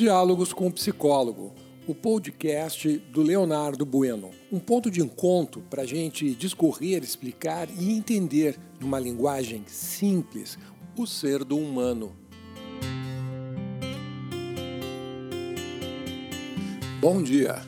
Diálogos com o Psicólogo, o podcast do Leonardo Bueno. Um ponto de encontro para a gente discorrer, explicar e entender, numa linguagem simples, o ser do humano. Bom dia,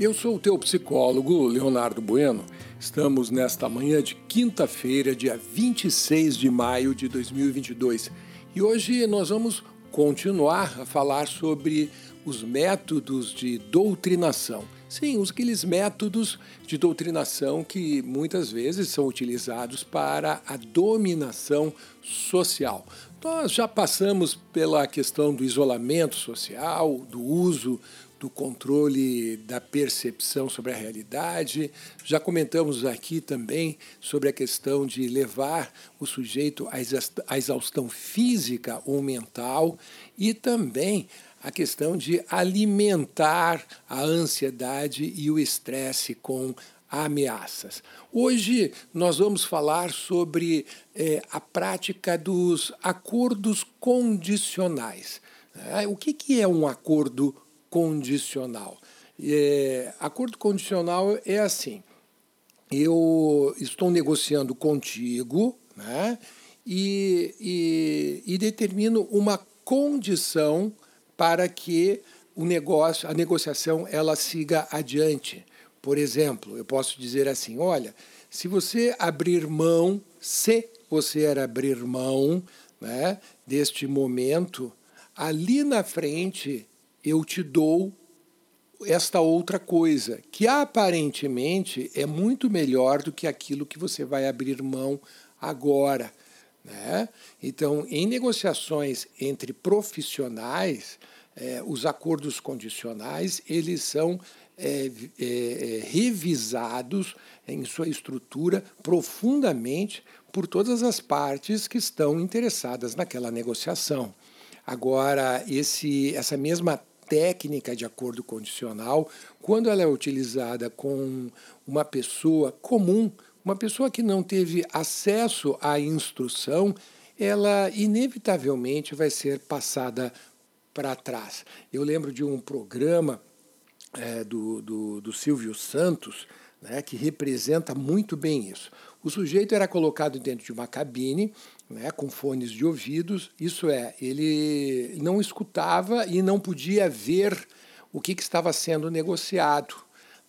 eu sou o teu psicólogo, Leonardo Bueno. Estamos nesta manhã de quinta-feira, dia 26 de maio de 2022. E hoje nós vamos continuar a falar sobre os métodos de doutrinação. Sim, aqueles métodos de doutrinação que muitas vezes são utilizados para a dominação social. Nós já passamos pela questão do isolamento social, do uso do controle da percepção sobre a realidade. Já comentamos aqui também sobre a questão de levar o sujeito à exaustão física ou mental e também a questão de alimentar a ansiedade e o estresse com ameaças. Hoje nós vamos falar sobre é, a prática dos acordos condicionais. É, o que, que é um acordo condicional. É, acordo condicional é assim: eu estou negociando contigo né, e, e, e determino uma condição para que o negócio, a negociação, ela siga adiante. Por exemplo, eu posso dizer assim: olha, se você abrir mão, se você abrir mão né, deste momento, ali na frente eu te dou esta outra coisa, que aparentemente é muito melhor do que aquilo que você vai abrir mão agora. Né? Então, em negociações entre profissionais, eh, os acordos condicionais eles são eh, eh, revisados em sua estrutura profundamente por todas as partes que estão interessadas naquela negociação. Agora, esse, essa mesma técnica de acordo condicional, quando ela é utilizada com uma pessoa comum, uma pessoa que não teve acesso à instrução, ela inevitavelmente vai ser passada para trás. Eu lembro de um programa é, do, do, do Silvio Santos, né, que representa muito bem isso. O sujeito era colocado dentro de uma cabine né, com fones de ouvidos, isso é, ele não escutava e não podia ver o que, que estava sendo negociado.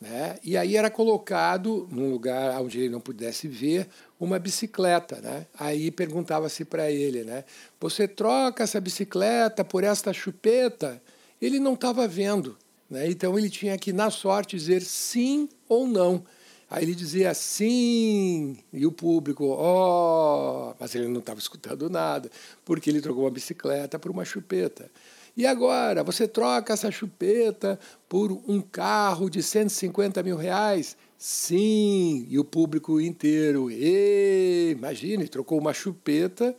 Né? E aí era colocado num lugar onde ele não pudesse ver uma bicicleta. Né? Aí perguntava-se para ele: né, Você troca essa bicicleta por esta chupeta? Ele não estava vendo. Né? Então ele tinha que, na sorte, dizer sim ou não. Aí ele dizia sim, e o público, ó, oh! mas ele não estava escutando nada, porque ele trocou uma bicicleta por uma chupeta. E agora, você troca essa chupeta por um carro de 150 mil reais? Sim, e o público inteiro, e, imagine, trocou uma chupeta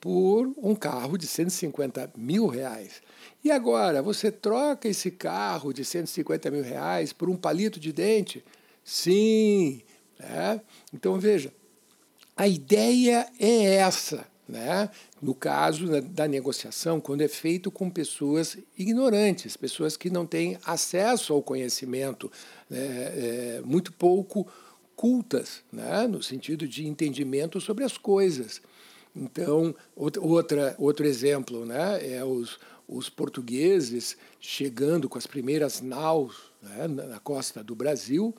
por um carro de 150 mil reais. E agora, você troca esse carro de 150 mil reais por um palito de dente? Sim. Né? Então, veja, a ideia é essa. Né? No caso da, negociação, quando é feito com pessoas ignorantes, pessoas que não têm acesso ao conhecimento, né? é, muito pouco cultas, né? no sentido de entendimento sobre as coisas. Então, outra, outro exemplo né? é os, os portugueses chegando com as primeiras naus né? na costa do Brasil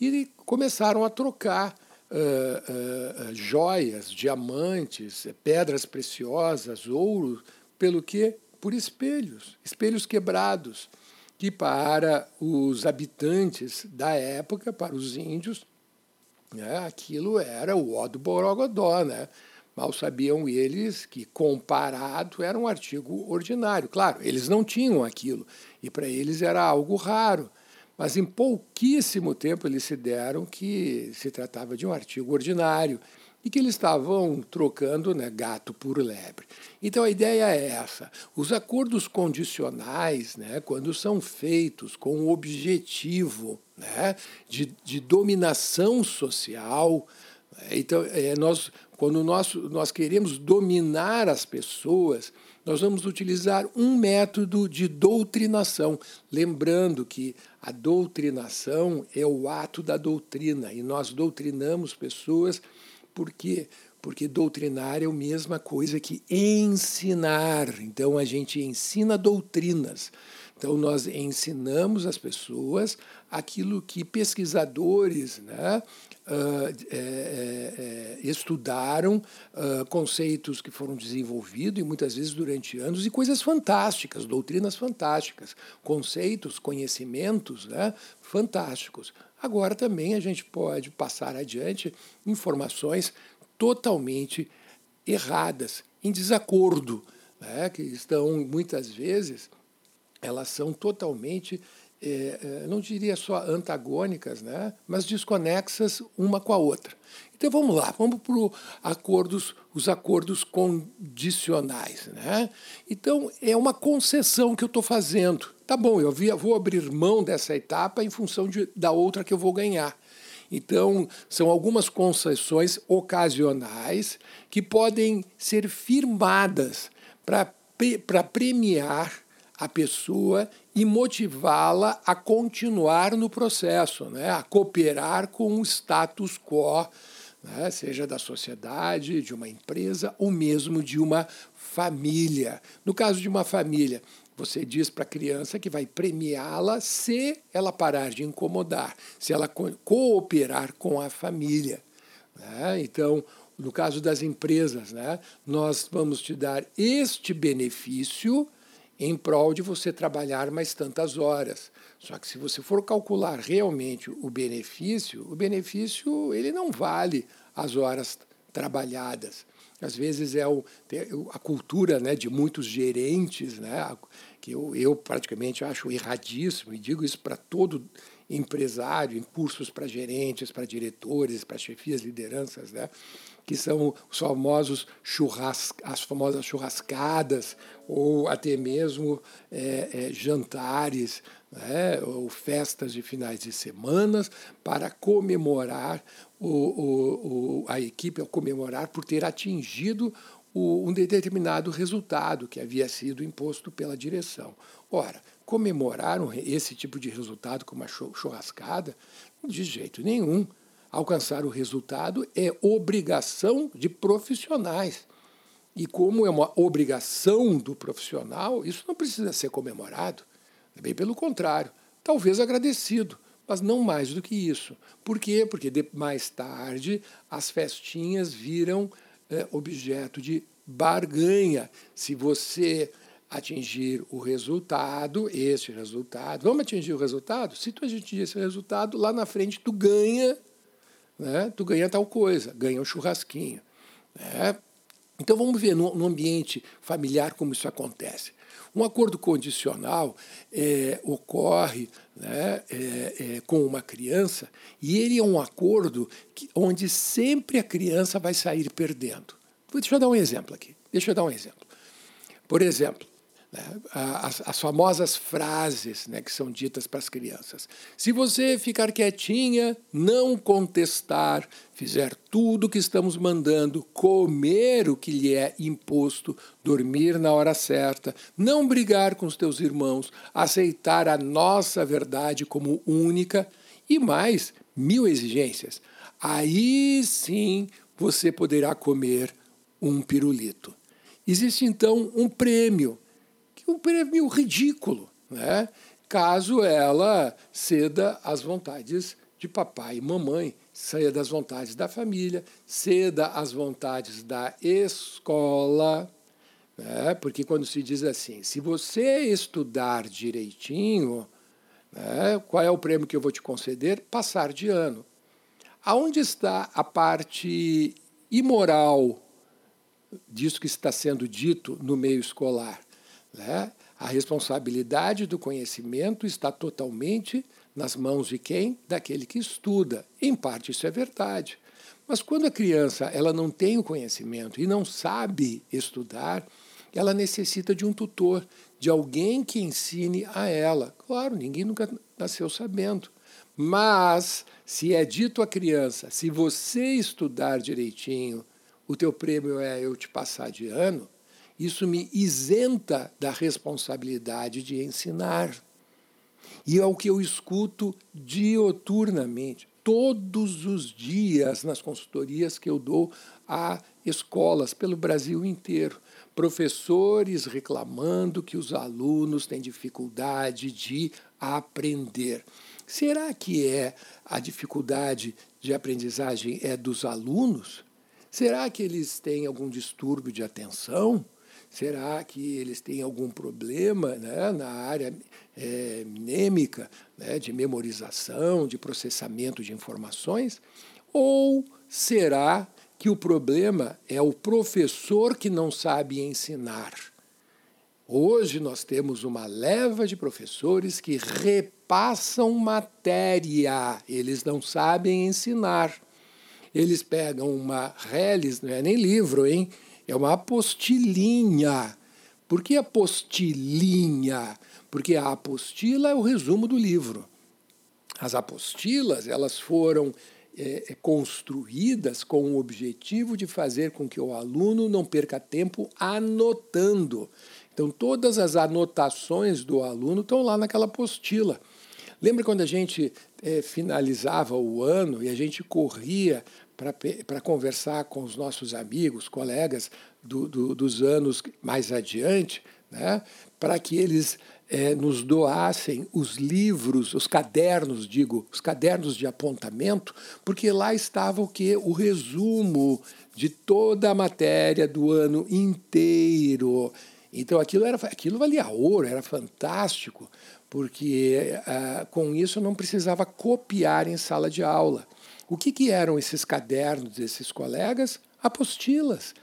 e começaram a trocar uh, uh, joias, diamantes, pedras preciosas, ouro, pelo que? Por espelhos, espelhos quebrados, que para os habitantes da época, para os índios, né, aquilo era o ó do Borogodó, né? Mal sabiam eles que, comparado, era um artigo ordinário. Claro, eles não tinham aquilo, e para eles era algo raro. Mas em pouquíssimo tempo eles se deram que se tratava de um artigo ordinário e que eles estavam trocando né, gato por lebre. Então a ideia é essa: os acordos condicionais, né, quando são feitos com o objetivo né, de, de dominação social, Então, é, nós, quando nós, nós queremos dominar as pessoas, nós vamos utilizar um método de doutrinação. Lembrando que a doutrinação é o ato da doutrina, e nós doutrinamos pessoas porque porque doutrinar é a mesma coisa que ensinar. Então a gente ensina doutrinas. Então nós ensinamos as pessoas aquilo que pesquisadores né, uh, é, é, estudaram, uh, conceitos que foram desenvolvidos e muitas vezes durante anos, e coisas fantásticas, doutrinas fantásticas, conceitos, conhecimentos né, fantásticos. Agora também a gente pode passar adiante informações totalmente erradas, em desacordo, né, que estão muitas vezes, elas são totalmente é, é, não diria só antagônicas, né, mas desconexas uma com a outra. Então vamos lá, vamos para acordos, os acordos condicionais. Né? Então é uma concessão que eu estou fazendo. Tá bom, eu vou abrir mão dessa etapa em função de, da outra que eu vou ganhar. Então, são algumas concessões ocasionais que podem ser firmadas para premiar a pessoa e motivá-la a continuar no processo, né? a cooperar com o status quo, né? seja da sociedade, de uma empresa ou mesmo de uma família. No caso de uma família, você diz para a criança que vai premiá-la se ela parar de incomodar, se ela cooperar com a família. Né? Então, no caso das empresas, né, nós vamos te dar este benefício em prol de você trabalhar mais tantas horas. Só que se você for calcular realmente o benefício, o benefício ele não vale as horas trabalhadas. Às vezes é o, a cultura né, de muitos gerentes, né, que eu, eu praticamente acho erradíssimo, e digo isso para todo empresário, em cursos para gerentes, para diretores, para chefias, lideranças, né? que são os famosos churras, as famosas churrascadas, ou até mesmo é, é, jantares, né? ou festas de finais de semanas, para comemorar o, o, o, a equipe, ao comemorar por ter atingido um determinado resultado que havia sido imposto pela direção. Ora, comemorar esse tipo de resultado com uma churrascada, de jeito nenhum. Alcançar o resultado é obrigação de profissionais. E como é uma obrigação do profissional, isso não precisa ser comemorado. Bem pelo contrário, talvez agradecido, mas não mais do que isso. Por quê? Porque mais tarde as festinhas viram é, objeto de barganha. Se você atingir o resultado, este resultado, vamos atingir o resultado? Se tu atingir esse resultado, lá na frente tu ganha, né? tu ganha tal coisa, ganha um churrasquinho. Né? Então vamos ver no, no, ambiente familiar como isso acontece. Um acordo condicional é, ocorre né, é, é, com uma criança e ele é um acordo que, onde sempre a criança vai sair perdendo. Deixa eu dar um exemplo aqui. Deixa eu dar um exemplo. Por exemplo, as, as, famosas frases né, que são ditas para as crianças. Se você ficar quietinha, não contestar, fizer tudo o que estamos mandando, comer o que lhe é imposto, dormir na hora certa, não brigar com os teus irmãos, aceitar a nossa verdade como única e mais mil exigências, aí sim você poderá comer um pirulito. Existe então um prêmio, é um prêmio ridículo, né? caso ela ceda às vontades de papai e mamãe, ceda às vontades da família, ceda às vontades da escola. Né? Porque quando se diz assim, se você estudar direitinho, né, qual é o prêmio que eu vou te conceder? Passar de ano. Aonde está a parte imoral disso que está sendo dito no meio escolar. Né? A responsabilidade do conhecimento está totalmente nas mãos de quem? Daquele que estuda. Em parte isso é verdade. Mas quando a criança ela não tem o conhecimento e não sabe estudar, ela necessita de um tutor, de alguém que ensine a ela. Claro, ninguém nunca nasceu sabendo, Mas se é dito à criança, se você estudar direitinho, o teu prêmio é eu te passar de ano, isso me isenta da responsabilidade de ensinar. E é o que eu escuto dioturnamente, todos os dias nas consultorias que eu dou a escolas pelo Brasil inteiro. Professores reclamando que os alunos têm dificuldade de aprender. Será que é a dificuldade de aprendizagem é dos alunos? Será que eles têm algum distúrbio de atenção? Será que eles têm algum problema né, na área é, mnêmica, né, de memorização, de processamento de informações? Ou será que o problema é o professor que não sabe ensinar? Hoje nós temos uma leva de professores que repassam matéria, eles não sabem ensinar. Eles pegam uma reles, não é nem livro, hein? É uma apostilinha. Por que apostilinha? Porque a apostila é o resumo do livro. As apostilas, elas foram é, construídas com o objetivo de fazer com que o aluno não perca tempo anotando. Então, todas as anotações do aluno estão lá naquela apostila. Lembra quando a gente é, finalizava o ano e a gente corria para conversar com os nossos amigos, colegas do, do, dos anos mais adiante, né, para que eles é, nos doassem os livros, os cadernos, digo, os cadernos de apontamento, porque lá estava o que? O resumo de toda a matéria do ano inteiro. Então aquilo, era, aquilo valia ouro, era fantástico, porque ah, com isso não precisava copiar em sala de aula. O que, que eram esses cadernos desses colegas? Apostilas.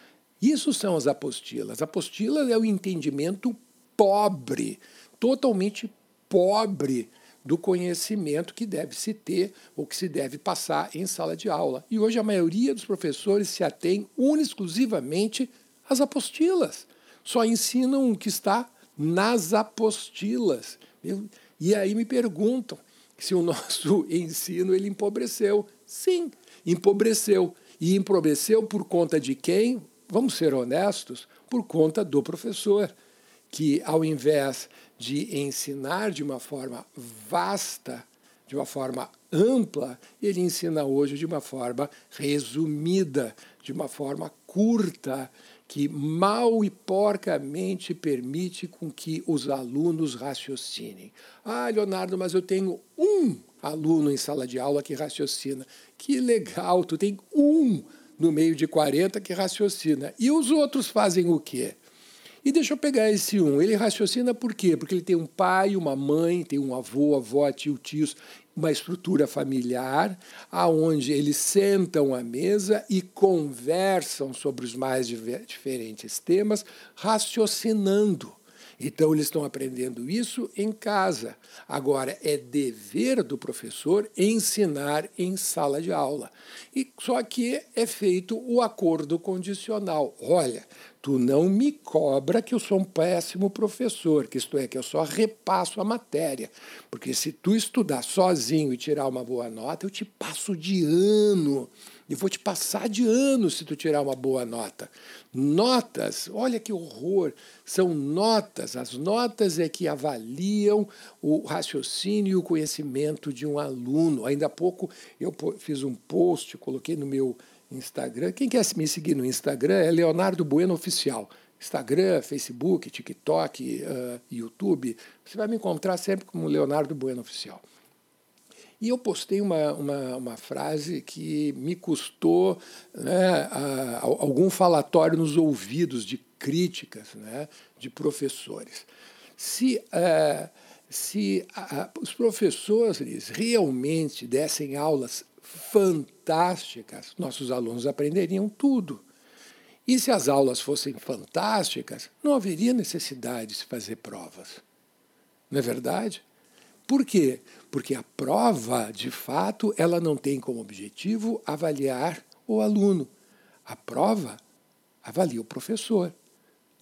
Isso são as apostilas. Apostila é o entendimento pobre, totalmente pobre do conhecimento que deve se ter ou que se deve passar em sala de aula. E hoje a maioria dos professores se atém única exclusivamente às apostilas só ensinam o que está nas apostilas. E aí me perguntam se o nosso ensino ele empobreceu. Sim, empobreceu. E empobreceu por conta de quem? Vamos ser honestos, por conta do professor, que ao invés de ensinar de uma forma vasta, de uma forma ampla, ele ensina hoje de uma forma resumida, de uma forma curta, que mal e porcamente permite com que os alunos raciocinem. Ah, Leonardo, mas eu tenho um aluno em sala de aula que raciocina. Que legal, tu tem um no meio de 40 que raciocina. E os outros fazem o quê? E deixa eu pegar esse um. Ele raciocina por quê? Porque ele tem um pai, uma mãe, tem um avô, avó, tio, tios, uma estrutura familiar, aonde eles sentam à mesa e conversam sobre os mais diferentes temas, raciocinando. Então, eles estão aprendendo isso em casa. Agora, é dever do professor ensinar em sala de aula. E Só que é feito o acordo condicional. Olha, tu não me cobra que eu sou um péssimo professor, que isto é, que eu só repasso a matéria. Porque se tu estudar sozinho e tirar uma boa nota, eu te passo de ano. E vou te passar de ano se tu tirar uma boa nota. Notas, olha que horror, são notas. As notas é que avaliam o raciocínio e o conhecimento de um aluno. Ainda há pouco eu fiz um post, coloquei no meu Instagram. Quem quer me seguir no Instagram é Leonardo Bueno Oficial. Instagram, Facebook, TikTok, uh, YouTube. Você vai me encontrar sempre como Leonardo Bueno Oficial. E eu postei uma, uma, uma frase que me custou né, a, a, algum falatório nos ouvidos de críticas né, de professores. Se, uh, se uh, os professores realmente dessem aulas fantásticas, nossos alunos aprenderiam tudo. E se as aulas fossem fantásticas, não haveria necessidade de se fazer provas. Não é verdade? Por quê? Porque a prova, de fato, ela não tem como objetivo avaliar o aluno. A prova avalia o professor.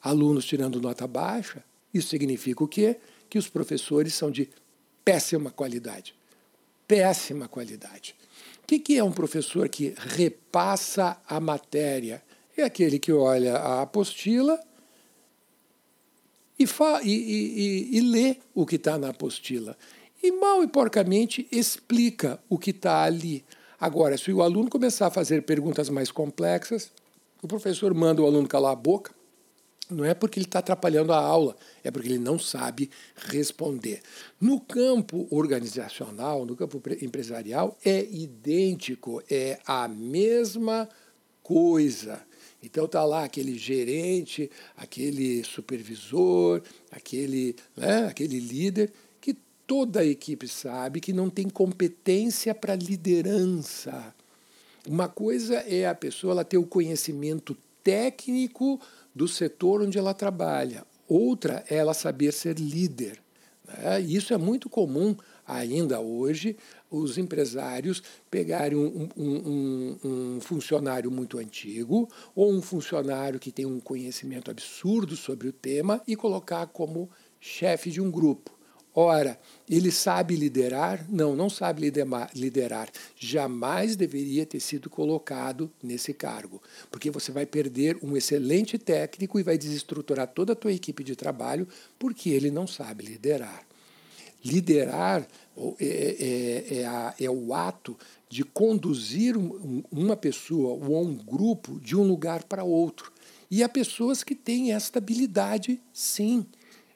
Alunos tirando nota baixa, isso significa o quê? Que os professores são de péssima qualidade. péssima qualidade. O que é um professor que repassa a matéria? É aquele que olha a apostila e, e, e, e lê o que está na apostila. E mal e porcamente explica o que está ali. Agora, se o aluno começar a fazer perguntas mais complexas, o professor manda o aluno calar a boca não é porque ele está atrapalhando a aula, é porque ele não sabe responder. No campo organizacional, no campo empresarial, é idêntico, é a mesma coisa. Então está lá aquele gerente, aquele supervisor, aquele, né, aquele líder, que toda a equipe sabe que não tem competência para liderança. Uma coisa é a pessoa ela ter o conhecimento técnico do setor onde ela trabalha. Outra é ela saber ser líder. Né? Isso é muito comum ainda hoje, os empresários pegarem um, um, um, um, funcionário muito antigo ou um funcionário que tem um conhecimento absurdo sobre o tema e colocar como chefe de um grupo. Ora, ele sabe liderar? Não, não sabe liderar. Jamais deveria ter sido colocado nesse cargo, porque você vai perder um excelente técnico e vai desestruturar toda a tua equipe de trabalho porque ele não sabe liderar. Liderar é, é, é, a, é o ato de conduzir uma pessoa ou um grupo de um lugar para outro. E há pessoas que têm esta habilidade, sim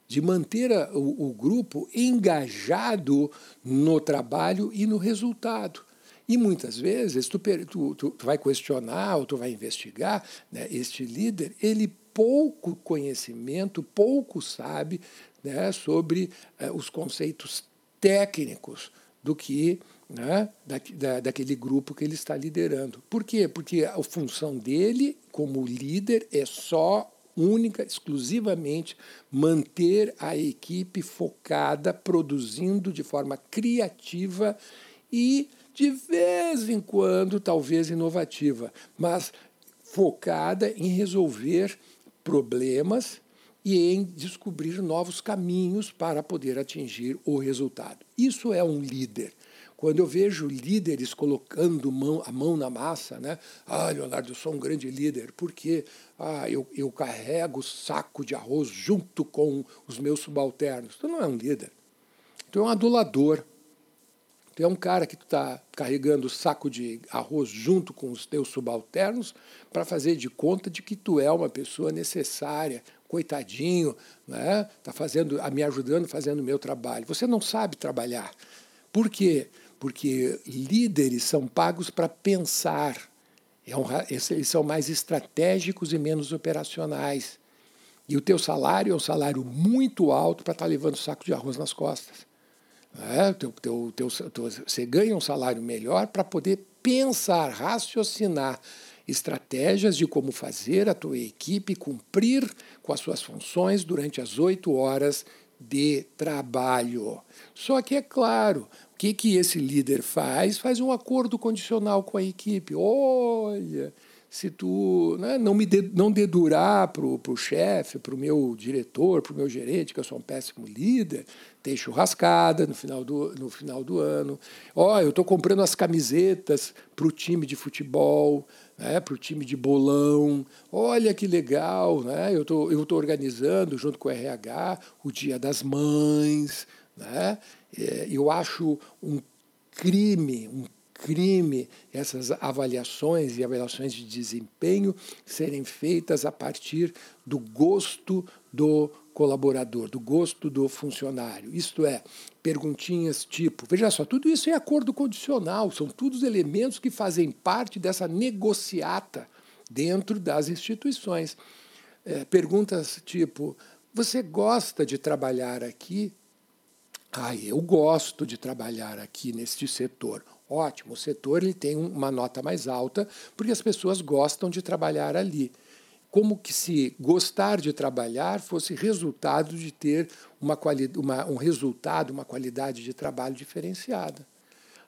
de manter a, o, o, grupo engajado no trabalho e no resultado. E muitas vezes tu, tu, tu vai questionar ou tu vai investigar né, este líder, ele pouco conhecimento, pouco sabe né, sobre eh, os conceitos técnicos do que né, da, da, daquele grupo que ele está liderando. Por quê? Porque a função dele como líder é só única, exclusivamente, manter a equipe focada, produzindo de forma criativa e, de vez em quando, talvez inovativa, mas focada em resolver problemas e em descobrir novos caminhos para poder atingir o resultado. Isso é um líder. Quando eu vejo líderes colocando mão, a mão na massa, né? Ah, Leonardo, eu sou um grande líder, porque ah, eu, eu carrego saco de arroz junto com os meus subalternos. Tu não é um líder. Tu é um adulador. Tu é um cara que está carregando saco de arroz junto com os teus subalternos para fazer de conta de que tu é uma pessoa necessária, coitadinho, né? Tá fazendo, me ajudando, fazendo o meu trabalho. Você não sabe trabalhar. Por quê? porque líderes são pagos para pensar. É eles são mais estratégicos e menos operacionais. E o teu salário é um salário muito alto para estar tá levando saco de arroz nas costas. É, teu, teu, teu, você ganha um salário melhor para poder pensar, raciocinar estratégias de como fazer a tua equipe cumprir com as suas funções durante as oito horas de trabalho. Só que é claro, o que, que esse líder faz? Faz um acordo condicional com a equipe. Olha, se tu né, não me de, não dedurar para o chefe, para o meu diretor, para o meu gerente, que eu sou um péssimo líder, tem churrascada no final do, no final do ano. Ó, eu estou comprando as camisetas para o time de futebol, né, para o time de bolão. Olha que legal, né? eu estou tô organizando, junto com o RH, o Dia das Mães. Né? É, eu acho um crime, um crime essas avaliações e avaliações de desempenho serem feitas a partir do gosto do colaborador, do gosto do funcionário. Isto é, perguntinhas tipo, veja só, tudo isso é acordo condicional, são todos elementos que fazem parte dessa negociata dentro das instituições. É, perguntas tipo, você gosta de trabalhar aqui? Ah, eu gosto de trabalhar aqui neste setor. Ótimo, o setor ele tem uma nota mais alta porque as pessoas gostam de trabalhar ali. Como que se gostar de trabalhar fosse resultado de ter uma, uma, um resultado, uma qualidade de trabalho diferenciada.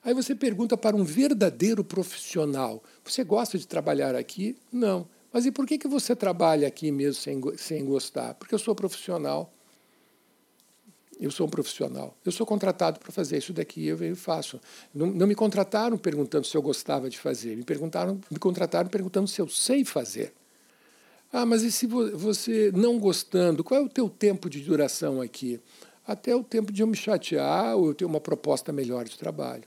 Aí você pergunta para um verdadeiro profissional: você gosta de trabalhar aqui? Não. Mas e por que, que você trabalha aqui mesmo sem, sem gostar? Porque eu sou profissional. Eu sou um profissional. Eu sou contratado para fazer isso daqui, eu venho e faço. Não, não, me contrataram perguntando se eu gostava de fazer, me perguntaram, me contrataram perguntando se eu sei fazer. Ah, mas e se você não gostando, qual é o teu tempo de duração aqui? Até o tempo de eu me chatear ou eu ter uma proposta melhor de trabalho.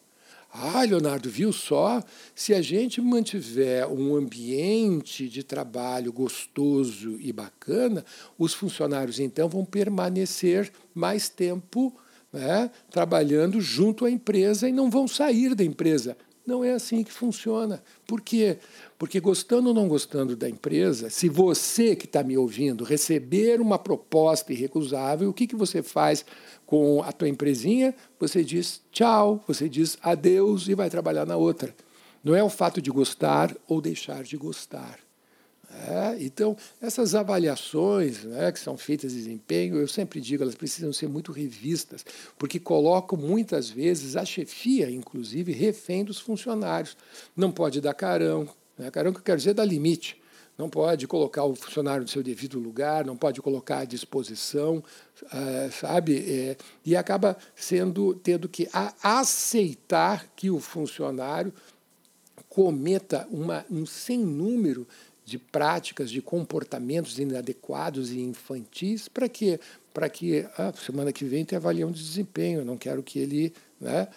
Ah, Leonardo, viu só? Se a gente mantiver um ambiente de trabalho gostoso e bacana, os funcionários então vão permanecer mais tempo né, trabalhando junto à empresa e não vão sair da empresa. Não é assim que funciona. Por quê? Porque gostando ou não gostando da empresa, se você que está me ouvindo receber uma proposta irrecusável, o que, que você faz com a tua empresinha? Você diz tchau, você diz adeus e vai trabalhar na outra. Não é o fato de gostar ou deixar de gostar. É, então, essas avaliações né, que são feitas de desempenho, eu sempre digo, elas precisam ser muito revistas, porque colocam muitas vezes a chefia, inclusive, refém dos funcionários. Não pode dar carão, né? carão que eu quero dizer dar limite. Não pode colocar o funcionário no seu devido lugar, não pode colocar à disposição, uh, sabe? É, e acaba sendo tendo que aceitar que o funcionário cometa uma, um sem número práticas, de comportamentos inadequados e infantis, para que para que a ah, semana que vem tenha avaliação de desempenho. Eu não quero que ele né,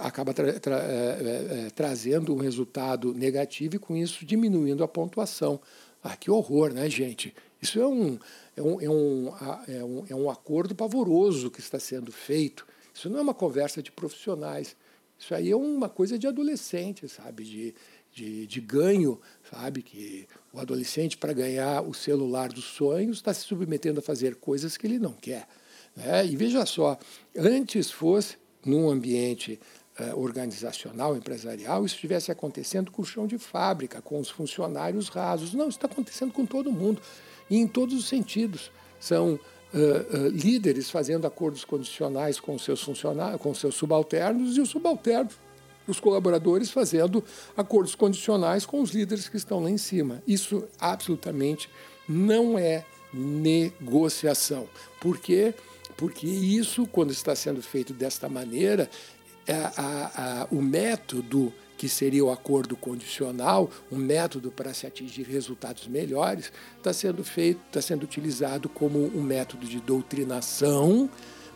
acaba tra tra uh, uh, trazendo um resultado negativo e com isso diminuindo a pontuação. Ah, que horror, né, gente? Isso é um, é um, é um, é um, é um acordo pavoroso que está sendo feito. Isso não é uma conversa de profissionais. Isso aí é uma coisa de adolescente, sabe? De, de, de ganho, sabe? Que o adolescente, para ganhar o celular dos sonhos, está se submetendo a fazer coisas que ele não quer. Né? E veja só, antes fosse num ambiente uh, organizacional, empresarial, isso estivesse acontecendo com o chão de fábrica, com os funcionários rasos. Não, isso está acontecendo com todo mundo, e em todos os sentidos. São Uh, uh, líderes fazendo acordos condicionais com seus funcionários, com seus subalternos e os subalternos os colaboradores fazendo acordos condicionais com os líderes que estão lá em cima. Isso absolutamente não é negociação. Por quê? Porque isso, quando está sendo feito desta maneira, é a, a, o método que seria o acordo condicional, um método para se atingir resultados melhores, está sendo feito, está sendo utilizado como um método de doutrinação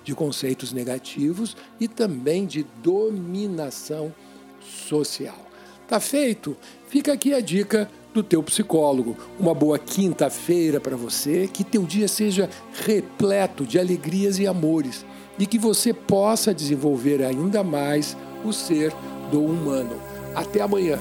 de conceitos negativos e também de dominação social. Tá feito? Fica aqui a dica do teu psicólogo. Uma boa quinta-feira para você, que teu dia seja repleto de alegrias e amores e que você possa desenvolver ainda mais o ser do humano. Até amanhã.